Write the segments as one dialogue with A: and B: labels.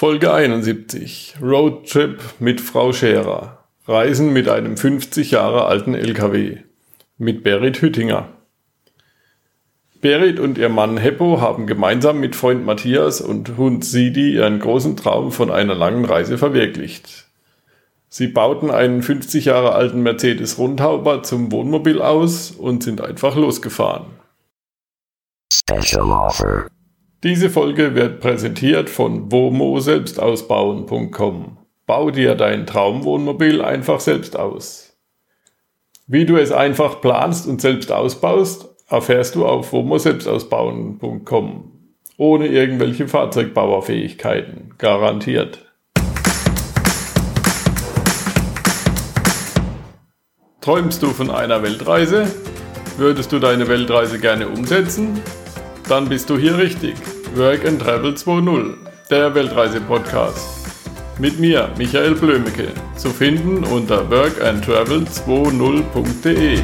A: Folge 71. Roadtrip mit Frau Scherer. Reisen mit einem 50 Jahre alten LKW. Mit Berit Hüttinger. Berit und ihr Mann Heppo haben gemeinsam mit Freund Matthias und Hund Sidi ihren großen Traum von einer langen Reise verwirklicht. Sie bauten einen 50 Jahre alten Mercedes Rundhauber zum Wohnmobil aus und sind einfach losgefahren. Special Offer. Diese Folge wird präsentiert von womo-selbstausbauen.com. Bau dir dein Traumwohnmobil einfach selbst aus. Wie du es einfach planst und selbst ausbaust, erfährst du auf womo-selbstausbauen.com. Ohne irgendwelche Fahrzeugbauerfähigkeiten. Garantiert. Träumst du von einer Weltreise? Würdest du deine Weltreise gerne umsetzen? Dann bist du hier richtig. Work and Travel 2.0, der Weltreise-Podcast. Mit mir, Michael Blömecke, zu finden unter workandtravel20.de.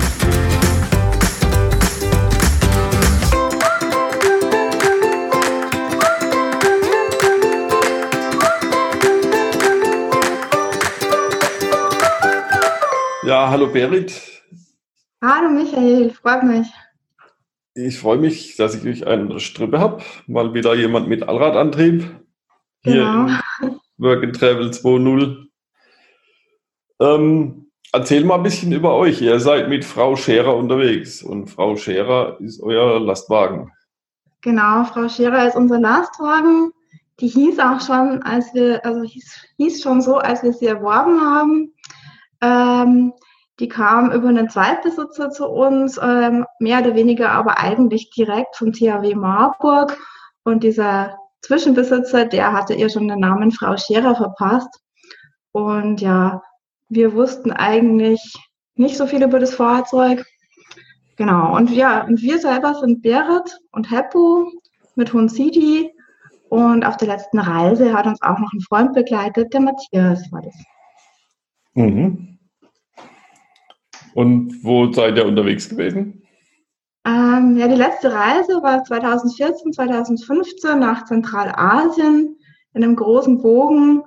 A: Ja, hallo Berit.
B: Hallo Michael, freut mich.
A: Ich freue mich, dass ich euch eine Strippe habe. Mal wieder jemand mit Allradantrieb. Hier genau. in Work and Travel 2.0. Ähm, erzähl mal ein bisschen über euch. Ihr seid mit Frau Scherer unterwegs und Frau Scherer ist euer Lastwagen.
B: Genau, Frau Scherer ist unser Lastwagen. Die hieß auch schon, als wir, also hieß, hieß schon so, als wir sie erworben haben. Ähm, die kam über einen Zweitbesitzer zu uns, ähm, mehr oder weniger aber eigentlich direkt vom THW Marburg. Und dieser Zwischenbesitzer, der hatte ihr schon den Namen Frau Scherer verpasst. Und ja, wir wussten eigentlich nicht so viel über das Fahrzeug. Genau. Und ja, und wir selber sind Berit und Heppo mit Hund City. Und auf der letzten Reise hat uns auch noch ein Freund begleitet, der Matthias war das.
A: Mhm. Und wo seid ihr unterwegs gewesen?
B: Ähm, ja, die letzte Reise war 2014, 2015 nach Zentralasien in einem großen Bogen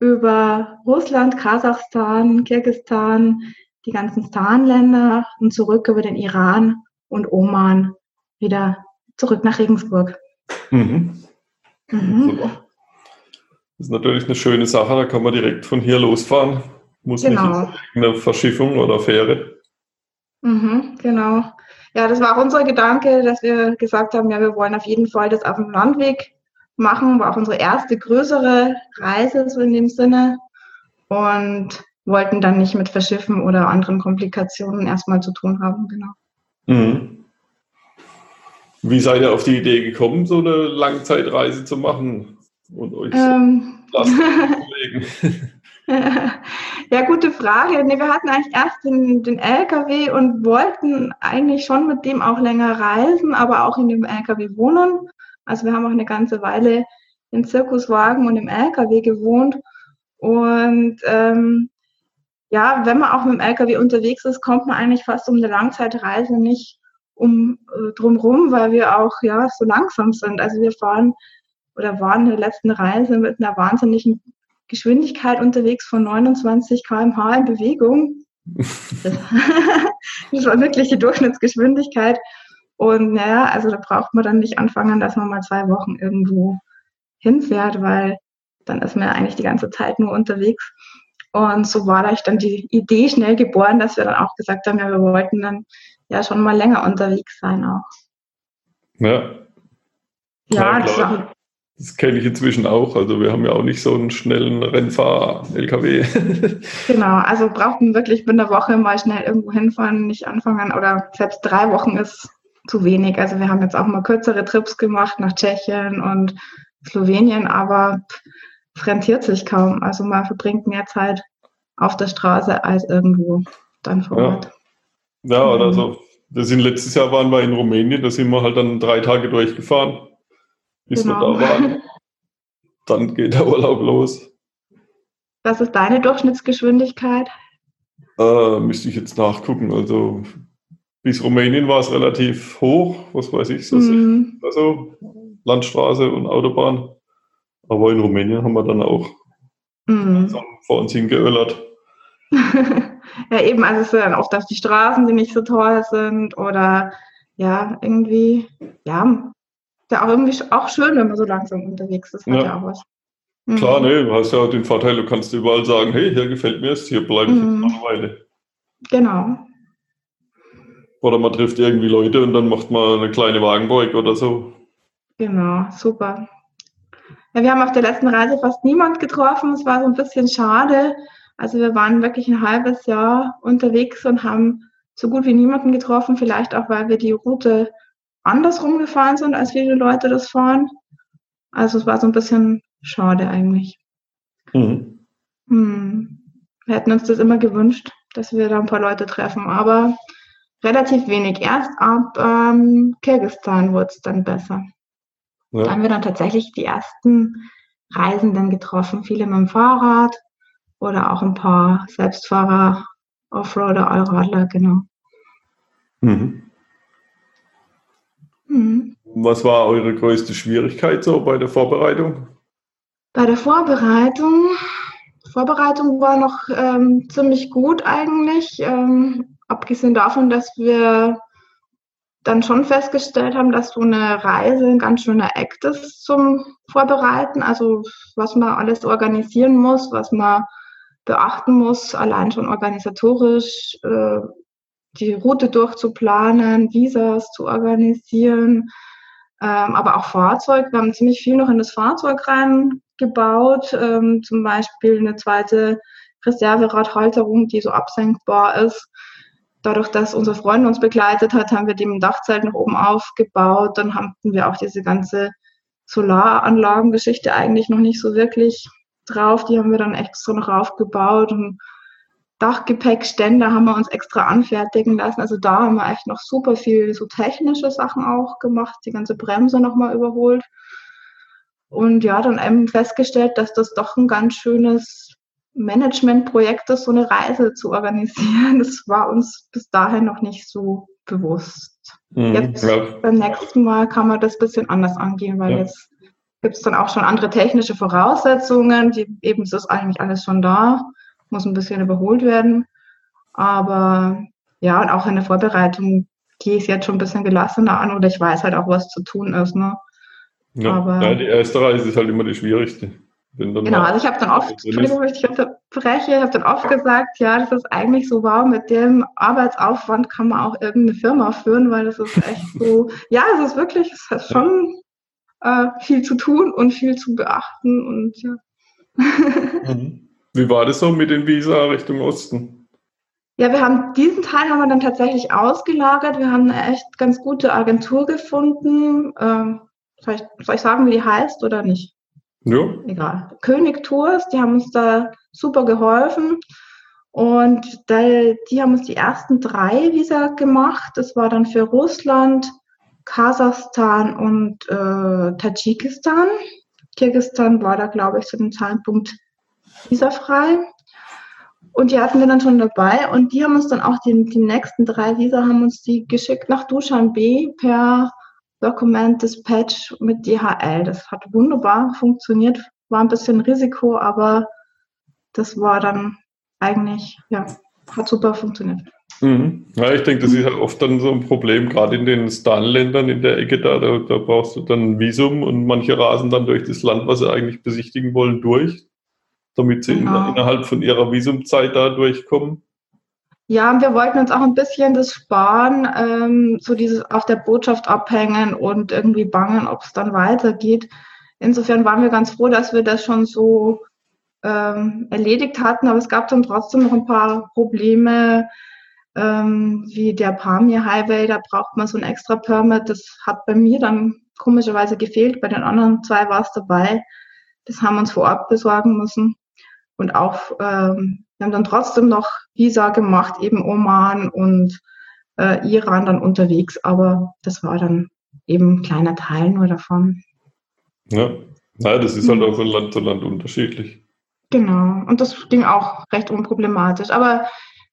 B: über Russland, Kasachstan, Kirgistan, die ganzen Stan-Länder und zurück über den Iran und Oman wieder zurück nach Regensburg. Mhm.
A: Mhm. Das ist natürlich eine schöne Sache, da kann man direkt von hier losfahren. Muss genau. nicht eine Verschiffung oder Fähre.
B: Mhm, genau. Ja, das war auch unser Gedanke, dass wir gesagt haben, ja, wir wollen auf jeden Fall das auf dem Landweg machen. War auch unsere erste größere Reise so in dem Sinne und wollten dann nicht mit Verschiffen oder anderen Komplikationen erstmal zu tun haben, genau. Mhm.
A: Wie seid ihr auf die Idee gekommen, so eine Langzeitreise zu machen und euch ähm. so zu legen?
B: Ja, gute Frage. Nee, wir hatten eigentlich erst den, den LKW und wollten eigentlich schon mit dem auch länger reisen, aber auch in dem LKW wohnen. Also wir haben auch eine ganze Weile im Zirkuswagen und im LKW gewohnt. Und ähm, ja, wenn man auch mit dem LKW unterwegs ist, kommt man eigentlich fast um eine Langzeitreise nicht um äh, drumrum, weil wir auch ja so langsam sind. Also wir fahren oder waren in der letzten Reise mit einer wahnsinnigen Geschwindigkeit unterwegs von 29 km/h in Bewegung. das war wirklich die Durchschnittsgeschwindigkeit. Und naja, also da braucht man dann nicht anfangen, dass man mal zwei Wochen irgendwo hinfährt, weil dann ist man ja eigentlich die ganze Zeit nur unterwegs. Und so war da dann die Idee schnell geboren, dass wir dann auch gesagt haben, ja, wir wollten dann ja schon mal länger unterwegs sein auch.
A: Ja. Ja, das war, das kenne ich inzwischen auch. Also wir haben ja auch nicht so einen schnellen Rennfahr-LKW.
B: genau, also braucht man wirklich mit einer Woche mal schnell irgendwo hinfahren, nicht anfangen. Oder selbst drei Wochen ist zu wenig. Also wir haben jetzt auch mal kürzere Trips gemacht nach Tschechien und Slowenien, aber es rentiert sich kaum. Also man verbringt mehr Zeit auf der Straße als irgendwo dann vor Ort.
A: Ja, ja oder so. Wir sind letztes Jahr waren wir in Rumänien, da sind wir halt dann drei Tage durchgefahren bis genau. wir da waren. Dann geht der Urlaub los.
B: Was ist deine Durchschnittsgeschwindigkeit?
A: Äh, müsste ich jetzt nachgucken. Also bis Rumänien war es relativ hoch, was weiß ich, so mm. also Landstraße und Autobahn. Aber in Rumänien haben wir dann auch mhm. vor uns hingeöllert.
B: ja, eben, also es sind dann oft auch die Straßen, die nicht so toll sind oder ja, irgendwie, ja, ja auch irgendwie auch schön, wenn man so langsam unterwegs ist. Hat ja, ja auch was.
A: Mhm. Klar, ne, du hast ja den Vorteil, du kannst überall sagen, hey, hier gefällt mir es, hier bleibe ich mhm. jetzt eine Weile.
B: Genau.
A: Oder man trifft irgendwie Leute und dann macht man eine kleine Wagenbeug oder so.
B: Genau, super. Ja, wir haben auf der letzten Reise fast niemand getroffen. Es war so ein bisschen schade. Also wir waren wirklich ein halbes Jahr unterwegs und haben so gut wie niemanden getroffen. Vielleicht auch, weil wir die Route andersrum gefahren sind, als viele Leute das fahren. Also es war so ein bisschen schade eigentlich. Mhm. Hm. Wir hätten uns das immer gewünscht, dass wir da ein paar Leute treffen, aber relativ wenig. Erst ab ähm, Kirgisistan wurde es dann besser. Ja. Da haben wir dann tatsächlich die ersten Reisenden getroffen, viele mit dem Fahrrad oder auch ein paar Selbstfahrer, Offroader, Allradler, genau. Mhm.
A: Mhm. Was war eure größte Schwierigkeit so bei der Vorbereitung?
B: Bei der Vorbereitung, Vorbereitung war noch ähm, ziemlich gut eigentlich, ähm, abgesehen davon, dass wir dann schon festgestellt haben, dass so eine Reise ein ganz schöner Act ist zum Vorbereiten. Also was man alles organisieren muss, was man beachten muss, allein schon organisatorisch äh, die Route durchzuplanen, Visas zu organisieren, ähm, aber auch Fahrzeug. Wir haben ziemlich viel noch in das Fahrzeug reingebaut, ähm, zum Beispiel eine zweite Reserveradhalterung, die so absenkbar ist. Dadurch, dass unser Freund uns begleitet hat, haben wir dem Dachzelt nach oben aufgebaut. Dann hatten wir auch diese ganze Solaranlagengeschichte eigentlich noch nicht so wirklich drauf. Die haben wir dann extra noch aufgebaut und Dachgepäckständer haben wir uns extra anfertigen lassen. Also da haben wir echt noch super viel so technische Sachen auch gemacht, die ganze Bremse nochmal überholt. Und ja, dann eben festgestellt, dass das doch ein ganz schönes Managementprojekt ist, so eine Reise zu organisieren. Das war uns bis dahin noch nicht so bewusst. Mhm, jetzt ja. beim nächsten Mal kann man das ein bisschen anders angehen, weil ja. jetzt gibt es dann auch schon andere technische Voraussetzungen, die eben ist eigentlich alles schon da muss ein bisschen überholt werden. Aber ja, und auch in der Vorbereitung gehe ich es jetzt schon ein bisschen gelassener an oder ich weiß halt auch, was zu tun ist. Ne?
A: Ja, Aber, ja, die erste Reise ist halt immer die schwierigste.
B: Genau, also ich habe dann oft, Entschuldigung, ich dich unterbreche, ich habe dann oft gesagt, ja, das ist eigentlich so wow, mit dem Arbeitsaufwand kann man auch irgendeine Firma führen, weil das ist echt so, ja, es ist wirklich, es hat schon äh, viel zu tun und viel zu beachten und ja.
A: Mhm. Wie war das so mit den Visa Richtung Osten?
B: Ja, wir haben diesen Teil haben wir dann tatsächlich ausgelagert. Wir haben eine echt ganz gute Agentur gefunden. Ähm, soll, ich, soll ich sagen, wie die heißt oder nicht?
A: Ja.
B: Egal. König Tours, die haben uns da super geholfen. Und da, die haben uns die ersten drei Visa gemacht. Das war dann für Russland, Kasachstan und äh, Tadschikistan. Kirgisistan war da, glaube ich, zu dem Zeitpunkt visafrei. Und die hatten wir dann schon dabei und die haben uns dann auch die, die nächsten drei Visa haben uns die geschickt nach Dushanbe per Dokument Dispatch mit DHL. Das hat wunderbar funktioniert, war ein bisschen Risiko, aber das war dann eigentlich, ja, hat super funktioniert.
A: Mhm. Ja, ich denke, das ist halt oft dann so ein Problem, gerade in den Stan-Ländern in der Ecke da, da, da brauchst du dann ein Visum und manche rasen dann durch das Land, was sie eigentlich besichtigen wollen, durch damit sie genau. innerhalb von ihrer Visumzeit da durchkommen?
B: Ja, und wir wollten uns auch ein bisschen das sparen, ähm, so dieses auf der Botschaft abhängen und irgendwie bangen, ob es dann weitergeht. Insofern waren wir ganz froh, dass wir das schon so ähm, erledigt hatten, aber es gab dann trotzdem noch ein paar Probleme, ähm, wie der Pamir Highway, da braucht man so ein extra Permit. Das hat bei mir dann komischerweise gefehlt, bei den anderen zwei war es dabei. Das haben wir uns vor Ort besorgen müssen. Und auch, ähm, wir haben dann trotzdem noch Visa gemacht, eben Oman und äh, Iran dann unterwegs, aber das war dann eben ein kleiner Teil nur davon.
A: Ja, naja, das ist halt auch von Land zu Land unterschiedlich.
B: Genau, und das ging auch recht unproblematisch. Aber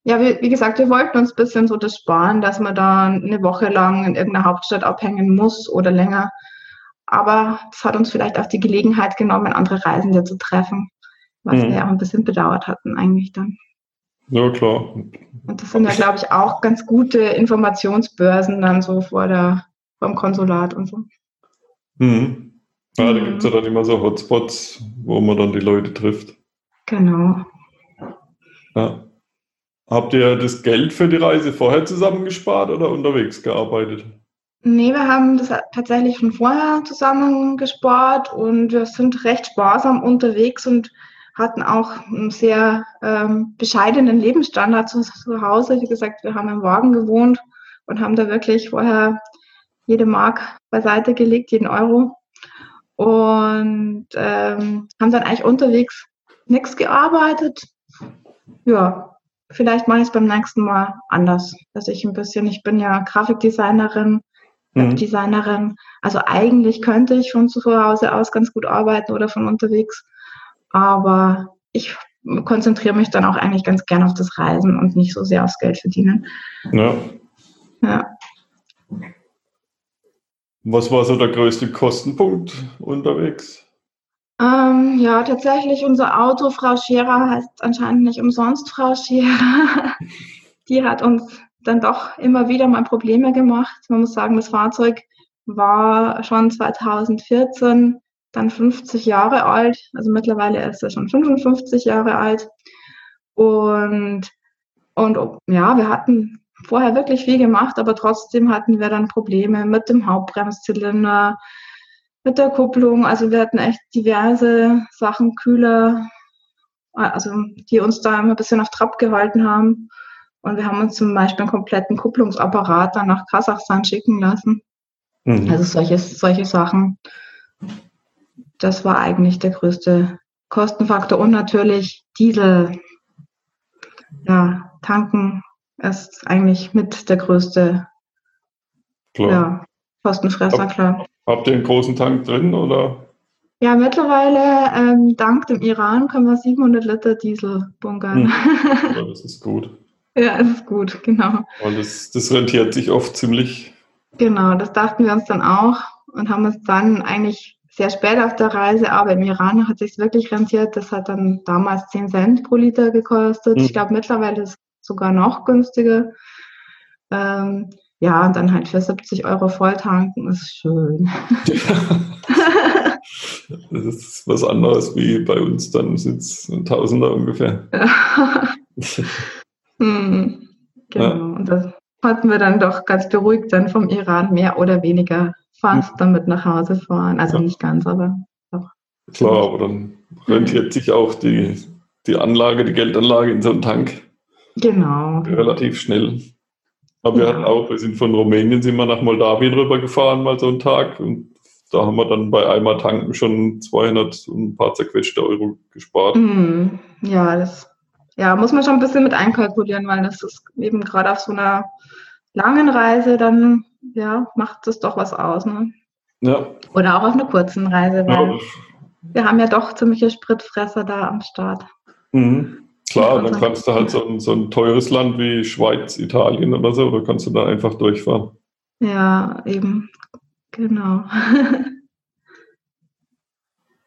B: ja, wie, wie, gesagt, wir wollten uns ein bisschen so das sparen, dass man da eine Woche lang in irgendeiner Hauptstadt abhängen muss oder länger. aber das hat uns vielleicht auch die Gelegenheit genommen, andere Reisende zu treffen, was mhm. wir ja auch ein bisschen bedauert hatten eigentlich dann.
A: Ja, klar.
B: Und das sind ja, glaube ich, auch ganz gute Informationsbörsen dann so vor der, vom Konsulat und so.
A: Mhm. Ja, da mhm. gibt es ja dann immer so Hotspots, wo man dann die Leute trifft.
B: Genau.
A: Ja. Habt ihr das Geld für die Reise vorher zusammengespart oder unterwegs gearbeitet?
B: Nee, wir haben das tatsächlich schon vorher zusammengespart und wir sind recht sparsam unterwegs und hatten auch einen sehr ähm, bescheidenen Lebensstandard zu, zu Hause. Wie gesagt, wir haben im Wagen gewohnt und haben da wirklich vorher jede Mark beiseite gelegt, jeden Euro. Und ähm, haben dann eigentlich unterwegs nichts gearbeitet. Ja, vielleicht mache ich es beim nächsten Mal anders, dass ich ein bisschen, ich bin ja Grafikdesignerin, mhm. Webdesignerin. Also eigentlich könnte ich von zu Hause aus ganz gut arbeiten oder von unterwegs. Aber ich konzentriere mich dann auch eigentlich ganz gern auf das Reisen und nicht so sehr aufs Geld verdienen.
A: Ja.
B: Ja.
A: Was war so der größte Kostenpunkt unterwegs?
B: Ähm, ja, tatsächlich unser Auto, Frau Scherer, heißt anscheinend nicht umsonst Frau Scherer. Die hat uns dann doch immer wieder mal Probleme gemacht. Man muss sagen, das Fahrzeug war schon 2014 dann 50 Jahre alt. Also mittlerweile ist er schon 55 Jahre alt. Und, und ja, wir hatten vorher wirklich viel gemacht, aber trotzdem hatten wir dann Probleme mit dem Hauptbremszylinder, mit der Kupplung. Also wir hatten echt diverse Sachen, Kühler, also die uns da immer ein bisschen auf Trab gehalten haben. Und wir haben uns zum Beispiel einen kompletten Kupplungsapparat dann nach Kasachstan schicken lassen. Mhm. Also solche, solche Sachen. Das war eigentlich der größte Kostenfaktor. Und natürlich Diesel. Ja, tanken ist eigentlich mit der größte
A: klar.
B: Ja, Kostenfresser,
A: Hab,
B: klar.
A: Habt ihr einen großen Tank drin oder?
B: Ja, mittlerweile ähm, dank dem Iran können wir 700 Liter Diesel bunkern.
A: Hm. Ja, das ist gut.
B: ja, das ist gut, genau.
A: Und das, das rentiert sich oft ziemlich.
B: Genau, das dachten wir uns dann auch und haben uns dann eigentlich sehr spät auf der Reise, aber im Iran hat sich wirklich rentiert. Das hat dann damals 10 Cent pro Liter gekostet. Mhm. Ich glaube, mittlerweile ist es sogar noch günstiger. Ähm, ja, und dann halt für 70 Euro volltanken ist schön.
A: das ist was anderes wie bei uns, dann sind es ein Tausender ungefähr.
B: hm, genau, ja. und das hatten wir dann doch ganz beruhigt dann vom Iran mehr oder weniger fast damit nach Hause fahren. Also ja. nicht ganz, aber doch.
A: Klar, aber dann rentiert sich auch die, die Anlage, die Geldanlage in so einen Tank.
B: Genau.
A: Relativ schnell. Aber ja. wir hatten auch, wir sind von Rumänien, sind wir nach Moldawien rüber gefahren, mal so einen Tag. Und da haben wir dann bei einmal tanken schon 200 und ein paar zerquetschte Euro gespart.
B: Mhm. Ja, das ja, muss man schon ein bisschen mit einkalkulieren, weil das ist eben gerade auf so einer langen Reise dann ja, macht es doch was aus. Ne?
A: Ja.
B: Oder auch auf einer kurzen Reise, weil ja. wir haben ja doch ziemliche Spritfresser da am Start.
A: Mhm. Klar, dann kannst du halt so ein, so ein teures Land wie Schweiz, Italien oder so, oder kannst du da einfach durchfahren.
B: Ja, eben. Genau.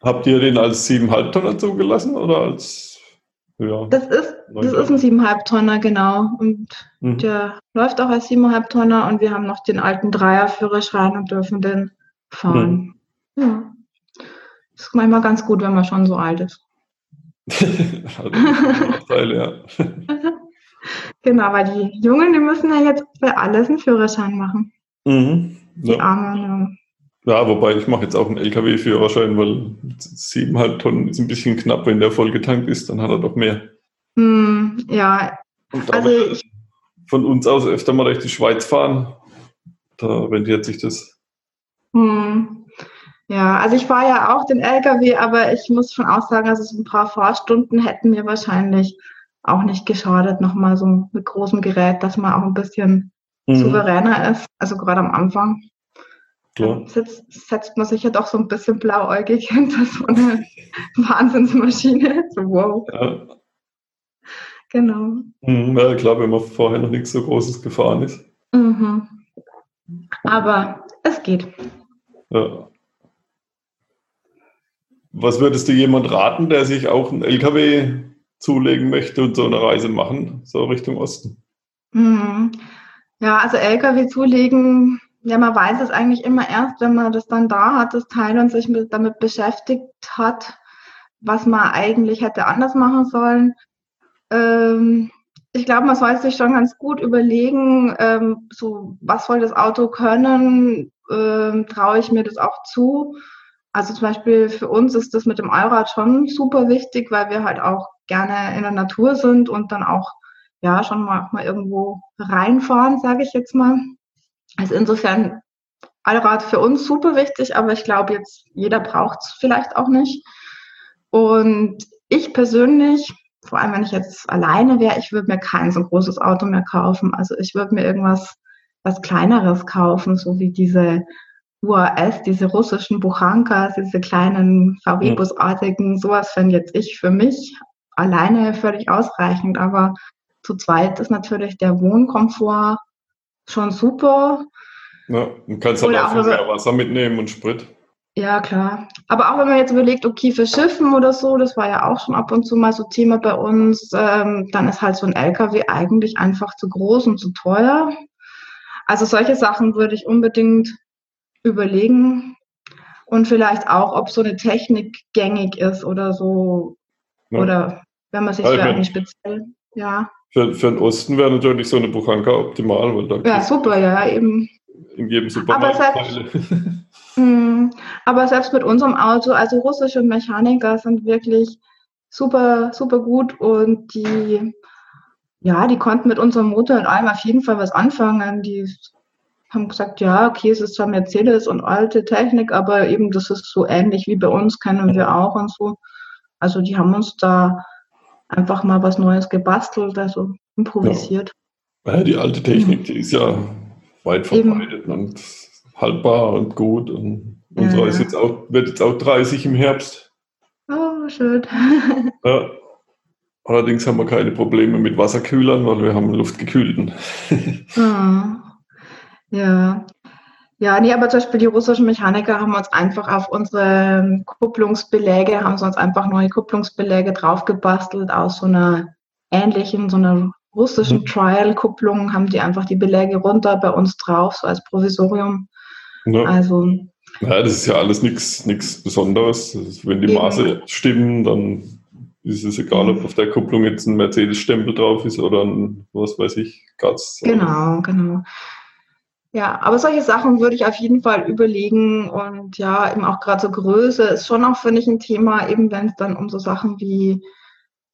A: Habt ihr den als 7,5 Tonner zugelassen oder als
B: ja. Das ist, das ist ein 7,5 Tonner, genau. Und mhm. der läuft auch als 7,5 Tonner und wir haben noch den alten Dreierführerschein und dürfen den fahren. Mhm. Ja. Das ist manchmal ganz gut, wenn man schon so alt ist.
A: Nachteil, ja.
B: genau, weil die Jungen, die müssen ja jetzt für alles einen Führerschein machen.
A: Mhm.
B: Die ja. Armen.
A: Ja, wobei ich mache jetzt auch einen LKW-Führerschein, weil siebeneinhalb Tonnen ist ein bisschen knapp, wenn der voll getankt ist, dann hat er doch mehr.
B: Hm, ja,
A: also ich, von uns aus öfter mal durch die Schweiz fahren, da rentiert sich das.
B: Hm. Ja, also ich fahre ja auch den LKW, aber ich muss schon auch sagen, also so ein paar Fahrstunden hätten mir wahrscheinlich auch nicht geschadet, nochmal so mit großem Gerät, dass man auch ein bisschen mhm. souveräner ist, also gerade am Anfang. Klar. Setzt, setzt man sich ja doch so ein bisschen blauäugig hinter so eine Wahnsinnsmaschine. So, wow. Ja. Genau.
A: Mhm, ja, klar, wenn man vorher noch nichts so Großes gefahren ist.
B: Mhm. Aber es geht.
A: Ja. Was würdest du jemand raten, der sich auch einen LKW zulegen möchte und so eine Reise machen, so Richtung Osten?
B: Mhm. Ja, also LKW zulegen, ja, man weiß es eigentlich immer erst, wenn man das dann da hat, das Teil und sich mit, damit beschäftigt hat, was man eigentlich hätte anders machen sollen. Ähm, ich glaube, man sollte sich schon ganz gut überlegen, ähm, so was soll das Auto können, ähm, traue ich mir das auch zu. Also zum Beispiel für uns ist das mit dem Allrad schon super wichtig, weil wir halt auch gerne in der Natur sind und dann auch ja schon mal, mal irgendwo reinfahren, sage ich jetzt mal. Also insofern Allrad für uns super wichtig, aber ich glaube jetzt jeder braucht es vielleicht auch nicht. Und ich persönlich, vor allem wenn ich jetzt alleine wäre, ich würde mir kein so großes Auto mehr kaufen. Also ich würde mir irgendwas was kleineres kaufen, so wie diese UAS, diese russischen Buchankas, diese kleinen VW-Busartigen, sowas fände jetzt ich für mich alleine völlig ausreichend. Aber zu zweit ist natürlich der Wohnkomfort schon super.
A: Ja, du kannst halt auch viel mehr Wasser mitnehmen und Sprit.
B: Ja, klar. Aber auch wenn man jetzt überlegt, okay, für Schiffen oder so, das war ja auch schon ab und zu mal so Thema bei uns, ähm, dann ist halt so ein LKW eigentlich einfach zu groß und zu teuer. Also solche Sachen würde ich unbedingt überlegen und vielleicht auch, ob so eine Technik gängig ist oder so. Ja. Oder wenn man sich ja, für speziell, ja.
A: Für, für den Osten wäre natürlich so eine Buchanka optimal, weil
B: da ja, super, ja, eben.
A: In jedem Supermarkt.
B: Aber selbst, mh, aber selbst mit unserem Auto, also russische Mechaniker sind wirklich super, super gut und die ja, die konnten mit unserem Motor und allem auf jeden Fall was anfangen. Die haben gesagt, ja, okay, es ist zwar Mercedes und alte Technik, aber eben das ist so ähnlich wie bei uns, kennen wir auch und so. Also die haben uns da einfach mal was Neues gebastelt, also improvisiert.
A: Ja, die alte Technik, mhm. die ist ja weit verbreitet eben. und haltbar und gut. Und unsere ja. ist jetzt auch, wird jetzt auch 30 im Herbst.
B: Oh, schön.
A: ja. Allerdings haben wir keine Probleme mit Wasserkühlern, weil wir haben einen luftgekühlten.
B: hm. Ja. Ja, nee, aber zum Beispiel die russischen Mechaniker haben uns einfach auf unsere Kupplungsbeläge, haben sie uns einfach neue Kupplungsbeläge draufgebastelt aus so einer ähnlichen, so einer russischen mhm. Trial-Kupplung, haben die einfach die Beläge runter bei uns drauf, so als Provisorium.
A: Ja. Also. Ja, das ist ja alles nichts Besonderes. Wenn die Maße stimmen, dann ist es egal, ob auf der Kupplung jetzt ein Mercedes-Stempel drauf ist oder ein, was weiß ich, Gatz.
B: Genau, genau. Ja, aber solche Sachen würde ich auf jeden Fall überlegen und ja, eben auch gerade so Größe ist schon auch, finde ich, ein Thema, eben wenn es dann um so Sachen wie,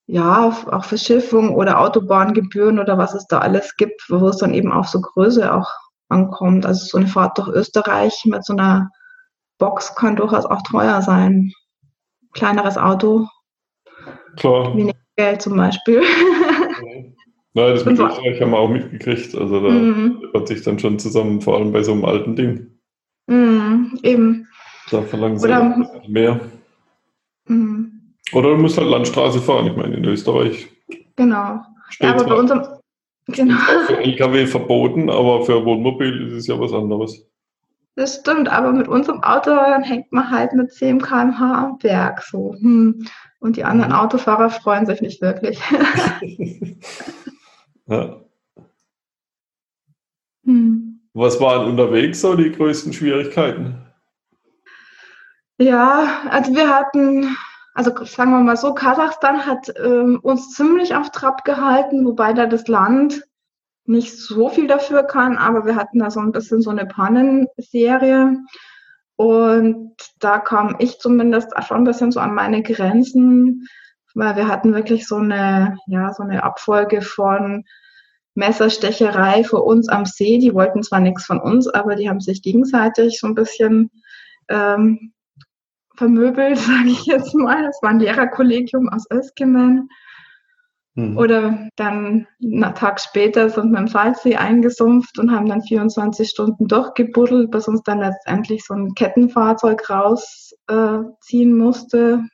B: ja, auch Verschiffung oder Autobahngebühren oder was es da alles gibt, wo es dann eben auf so Größe auch ankommt. Also so eine Fahrt durch Österreich mit so einer Box kann durchaus auch teuer sein. Kleineres Auto
A: Klar.
B: Wenig Geld zum Beispiel.
A: Nein, das mit so. Österreich haben wir auch mitgekriegt. Also da mhm. hat sich dann schon zusammen, vor allem bei so einem alten Ding.
B: Mhm, eben.
A: Da verlangen sie Oder, mehr. Mhm. Oder du musst halt Landstraße fahren. Ich meine, in Österreich.
B: Genau. Ja, aber bei unserem.
A: Genau. Für LKW verboten, aber für Wohnmobil ist es ja was anderes.
B: Das stimmt, aber mit unserem Auto hängt man halt mit 10 km/h am Berg so. Hm. Und die anderen mhm. Autofahrer freuen sich nicht wirklich.
A: ja. hm. Was waren unterwegs so die größten Schwierigkeiten?
B: Ja, also wir hatten, also sagen wir mal so, Kasachstan hat ähm, uns ziemlich auf Trab gehalten, wobei da das Land nicht so viel dafür kann, aber wir hatten da so ein bisschen so eine Pannenserie. Und da kam ich zumindest schon ein bisschen so an meine Grenzen, weil wir hatten wirklich so eine, ja, so eine Abfolge von Messerstecherei vor uns am See. Die wollten zwar nichts von uns, aber die haben sich gegenseitig so ein bisschen ähm, vermöbelt, sage ich jetzt mal. Das war ein Lehrerkollegium aus Öskimen. Mhm. Oder dann einen Tag später sind wir im Salzsee eingesumpft und haben dann 24 Stunden durchgebuddelt, bis uns dann letztendlich so ein Kettenfahrzeug rausziehen äh, musste.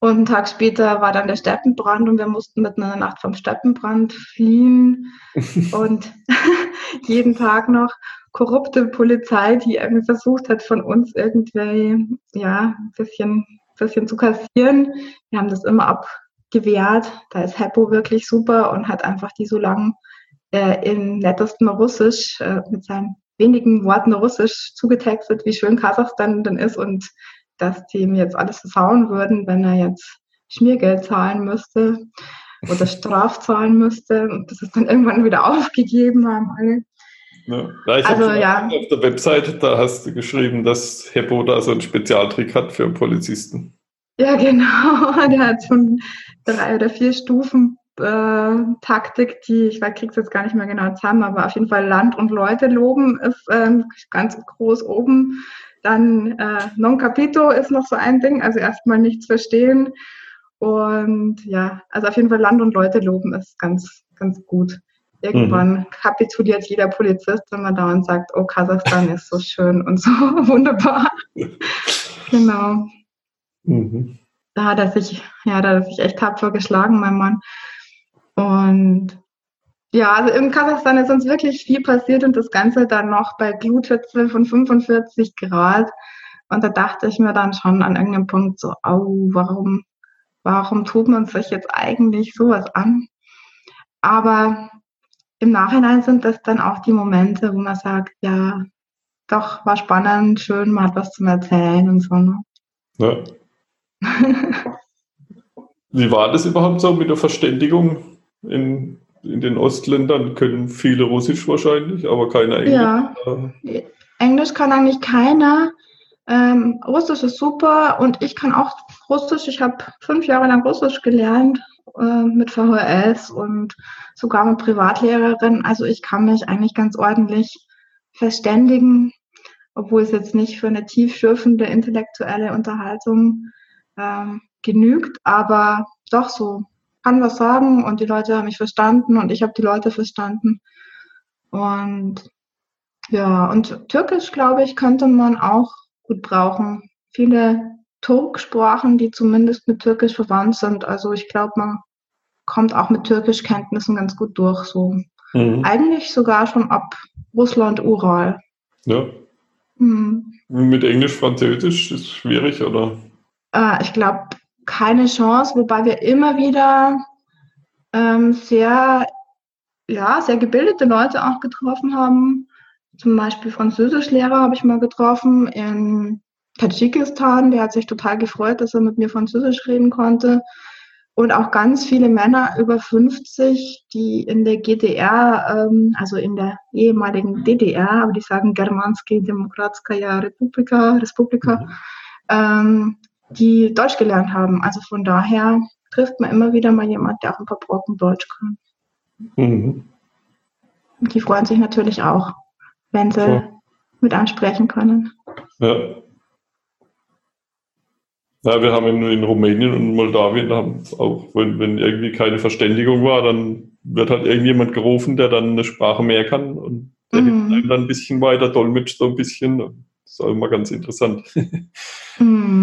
B: Und einen Tag später war dann der Steppenbrand und wir mussten mitten in der Nacht vom Steppenbrand fliehen und jeden Tag noch. korrupte Polizei, die irgendwie versucht hat, von uns irgendwie, ja, ein bisschen, bisschen zu kassieren. Wir haben das immer abgewehrt. Da ist Heppo wirklich super und hat einfach die so lang äh, im nettesten Russisch äh, mit seinen wenigen Worten Russisch zugetextet, wie schön Kasachstan denn ist und dass die ihm jetzt alles versauen würden, wenn er jetzt Schmiergeld zahlen müsste oder Straf zahlen müsste und das ist dann irgendwann wieder aufgegeben haben alle.
A: Ja, ich also, ja. auf der Webseite, da hast du geschrieben, dass Heppo da so einen Spezialtrick hat für Polizisten.
B: Ja, genau. Der hat schon drei oder vier Stufen äh, Taktik, die, ich kriege es jetzt gar nicht mehr genau zusammen, aber auf jeden Fall Land und Leute loben ist äh, ganz groß oben. Dann äh, Non Capito ist noch so ein Ding, also erstmal nichts verstehen. Und ja, also auf jeden Fall Land und Leute loben ist ganz, ganz gut. Irgendwann mhm. kapituliert jeder Polizist, wenn man da und sagt, oh, Kasachstan ist so schön und so wunderbar. genau. Mhm. Da hat er sich, ja, da hat er sich echt tapfer geschlagen, mein Mann. Und ja, also im Kasachstan ist uns wirklich viel passiert und das Ganze dann noch bei Gluthitze von 45 Grad. Und da dachte ich mir dann schon an irgendeinem Punkt so, au, warum warum tut man sich jetzt eigentlich sowas an? Aber im Nachhinein sind das dann auch die Momente, wo man sagt, ja, doch, war spannend, schön, man hat was zum Erzählen und so. Ne? Ja.
A: Wie war das überhaupt so mit der Verständigung in, in den Ostländern? Können viele Russisch wahrscheinlich, aber keiner Englisch. Ja,
B: Englisch kann eigentlich keiner. Ähm, Russisch ist super und ich kann auch Russisch. Ich habe fünf Jahre lang Russisch gelernt äh, mit VHS und sogar mit Privatlehrerin. Also ich kann mich eigentlich ganz ordentlich verständigen, obwohl es jetzt nicht für eine tiefschürfende intellektuelle Unterhaltung ähm, genügt, aber doch so kann was sagen und die Leute haben mich verstanden und ich habe die Leute verstanden. Und ja, und Türkisch, glaube ich, könnte man auch gut brauchen. Viele Turksprachen, die zumindest mit Türkisch verwandt sind. Also ich glaube, man kommt auch mit Türkischkenntnissen ganz gut durch. So mhm. eigentlich sogar schon ab Russland, Ural.
A: Ja. Mhm. Mit Englisch, Französisch ist schwierig, oder?
B: Äh, ich glaube, keine Chance, wobei wir immer wieder ähm, sehr, ja, sehr gebildete Leute auch getroffen haben, zum Beispiel Französischlehrer habe ich mal getroffen in Tadschikistan. Der hat sich total gefreut, dass er mit mir Französisch reden konnte. Und auch ganz viele Männer über 50, die in der GDR, ähm, also in der ehemaligen DDR, aber die sagen Germanski Demokratskaya Republika, Republika, mhm. ähm, die Deutsch gelernt haben. Also von daher trifft man immer wieder mal jemand, der auch ein paar Brocken Deutsch kann. Mhm. Und die freuen sich natürlich auch wenn sie so. mit ansprechen können.
A: Ja. Ja, wir haben in, in Rumänien und Moldawien haben auch, wenn, wenn irgendwie keine Verständigung war, dann wird halt irgendjemand gerufen, der dann eine Sprache mehr kann und der mhm. einem dann ein bisschen weiter dolmetscht, so ein bisschen. Das ist auch immer ganz interessant.
B: Mhm.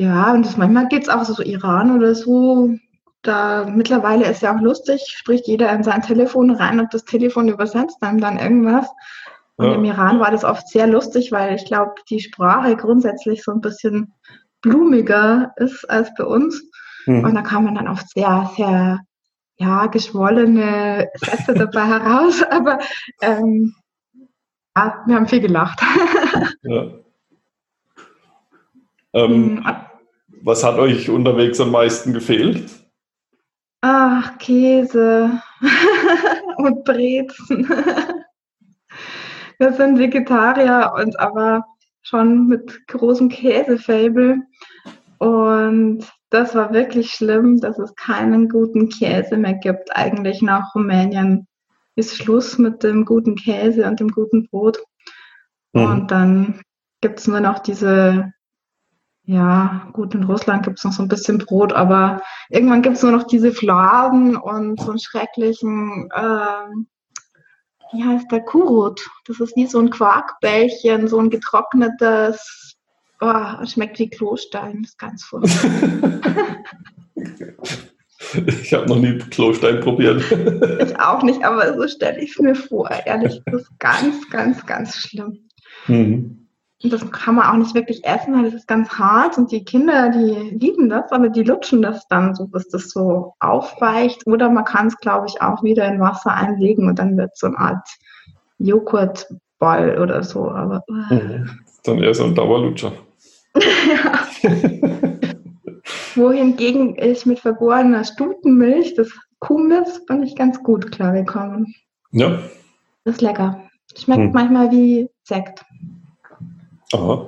B: Ja, und das, manchmal geht es auch so Iran oder so. Da mittlerweile ist ja auch lustig, spricht jeder in sein Telefon rein und das Telefon übersetzt einem dann irgendwas. Und ja. im Iran war das oft sehr lustig, weil ich glaube, die Sprache grundsätzlich so ein bisschen blumiger ist als bei uns. Mhm. Und da kamen dann oft sehr, sehr, ja, geschwollene Sätze dabei heraus. Aber ähm, ja, wir haben viel gelacht. ja.
A: Ähm, mhm. Was hat euch unterwegs am meisten gefehlt?
B: Ach, Käse und Brezen. Wir sind Vegetarier und aber schon mit großem Käsefabel. Und das war wirklich schlimm, dass es keinen guten Käse mehr gibt. Eigentlich nach Rumänien ist Schluss mit dem guten Käse und dem guten Brot. Mhm. Und dann gibt es nur noch diese ja, gut, in Russland gibt es noch so ein bisschen Brot, aber irgendwann gibt es nur noch diese Fladen und so einen schrecklichen, äh, wie heißt der, Kurut. Das ist wie so ein Quarkbällchen, so ein getrocknetes, oh, schmeckt wie Klostein, das ist ganz furchtbar.
A: Ich habe noch nie Klostein probiert.
B: Ich auch nicht, aber so stelle ich es mir vor. Ehrlich, das ist ganz, ganz, ganz schlimm. Mhm. Und das kann man auch nicht wirklich essen, weil das ist ganz hart und die Kinder, die lieben das, aber die lutschen das dann so, bis das so aufweicht. Oder man kann es, glaube ich, auch wieder in Wasser einlegen und dann wird so eine Art Joghurtball oder so. Aber
A: äh. mhm. dann eher so ein Dauerlutscher.
B: Wohingegen ich mit vergorener Stutenmilch, das Kuhmilch, bin ich ganz gut klargekommen.
A: Ja.
B: Das ist lecker. Schmeckt hm. manchmal wie Sekt.
A: Aha.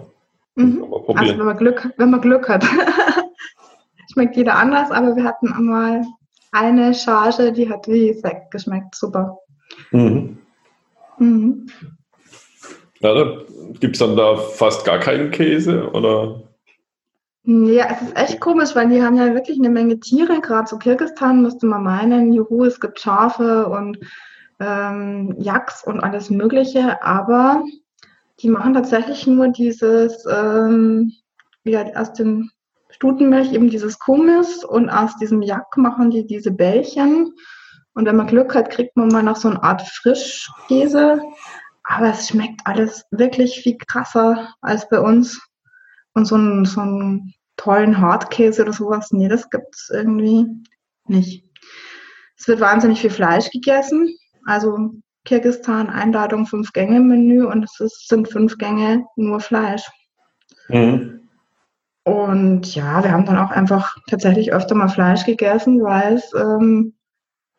B: Mhm. Also wenn man Glück, wenn man Glück hat. Schmeckt jeder anders, aber wir hatten einmal eine Charge, die hat wie Sekt geschmeckt. Super. Mhm.
A: Mhm. Ja, da gibt es dann da fast gar keinen Käse, oder?
B: Ja, es ist echt komisch, weil die haben ja wirklich eine Menge Tiere. Gerade zu Kirgistan müsste man meinen, juhu, es gibt Schafe und ähm, Yaks und alles Mögliche, aber die machen tatsächlich nur dieses, ähm, ja, aus dem Stutenmilch eben dieses Kummis und aus diesem Jack machen die diese Bällchen. Und wenn man Glück hat, kriegt man mal noch so eine Art Frischkäse. Aber es schmeckt alles wirklich viel krasser als bei uns. Und so einen, so einen tollen Hartkäse oder sowas, nee, das gibt es irgendwie nicht. Es wird wahnsinnig viel Fleisch gegessen. Also Kirgistan Einladung fünf Gänge Menü und es ist, sind fünf Gänge nur Fleisch. Mhm. Und ja, wir haben dann auch einfach tatsächlich öfter mal Fleisch gegessen, weil es ähm,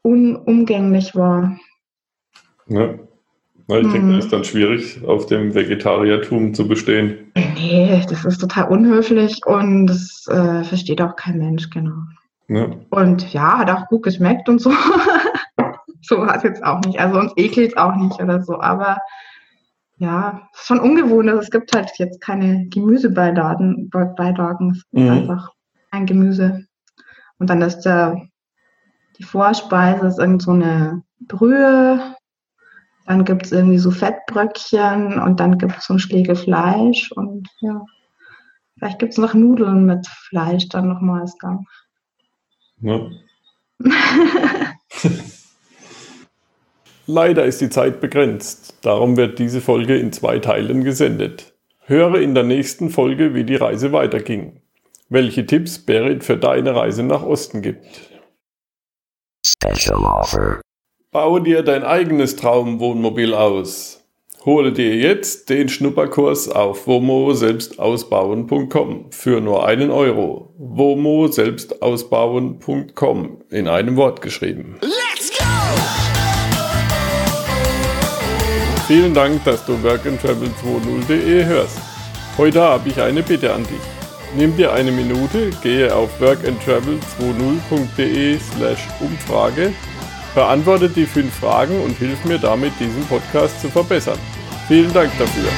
B: unumgänglich war.
A: Ja. Na, ich mhm. denke, das ist dann schwierig, auf dem Vegetariertum zu bestehen.
B: Nee, das ist total unhöflich und das äh, versteht auch kein Mensch, genau. Ja. Und ja, hat auch gut geschmeckt und so. so war es jetzt auch nicht. Also uns ekelt es auch nicht oder so. Aber ja, es ist schon ungewohnt. Also es gibt halt jetzt keine Gemüsebeilagen. Beilagen. Es ist mhm. einfach ein Gemüse. Und dann ist der, die Vorspeise ist irgend so eine Brühe. Dann gibt es irgendwie so Fettbröckchen und dann gibt es so ein Schläge Fleisch und ja. Vielleicht gibt es noch Nudeln mit Fleisch dann nochmal als Gang. Ja.
A: Leider ist die Zeit begrenzt, darum wird diese Folge in zwei Teilen gesendet. Höre in der nächsten Folge, wie die Reise weiterging, welche Tipps Berit für deine Reise nach Osten gibt. Special Offer. Baue dir dein eigenes Traumwohnmobil aus. Hole dir jetzt den Schnupperkurs auf womo-selbstausbauen.com für nur einen Euro. womo-selbstausbauen.com in einem Wort geschrieben. Let's Vielen Dank, dass du workandtravel20.de hörst. Heute habe ich eine Bitte an dich. Nimm dir eine Minute, gehe auf workandtravel20.de slash Umfrage, beantworte die fünf Fragen und hilf mir damit, diesen Podcast zu verbessern. Vielen Dank dafür.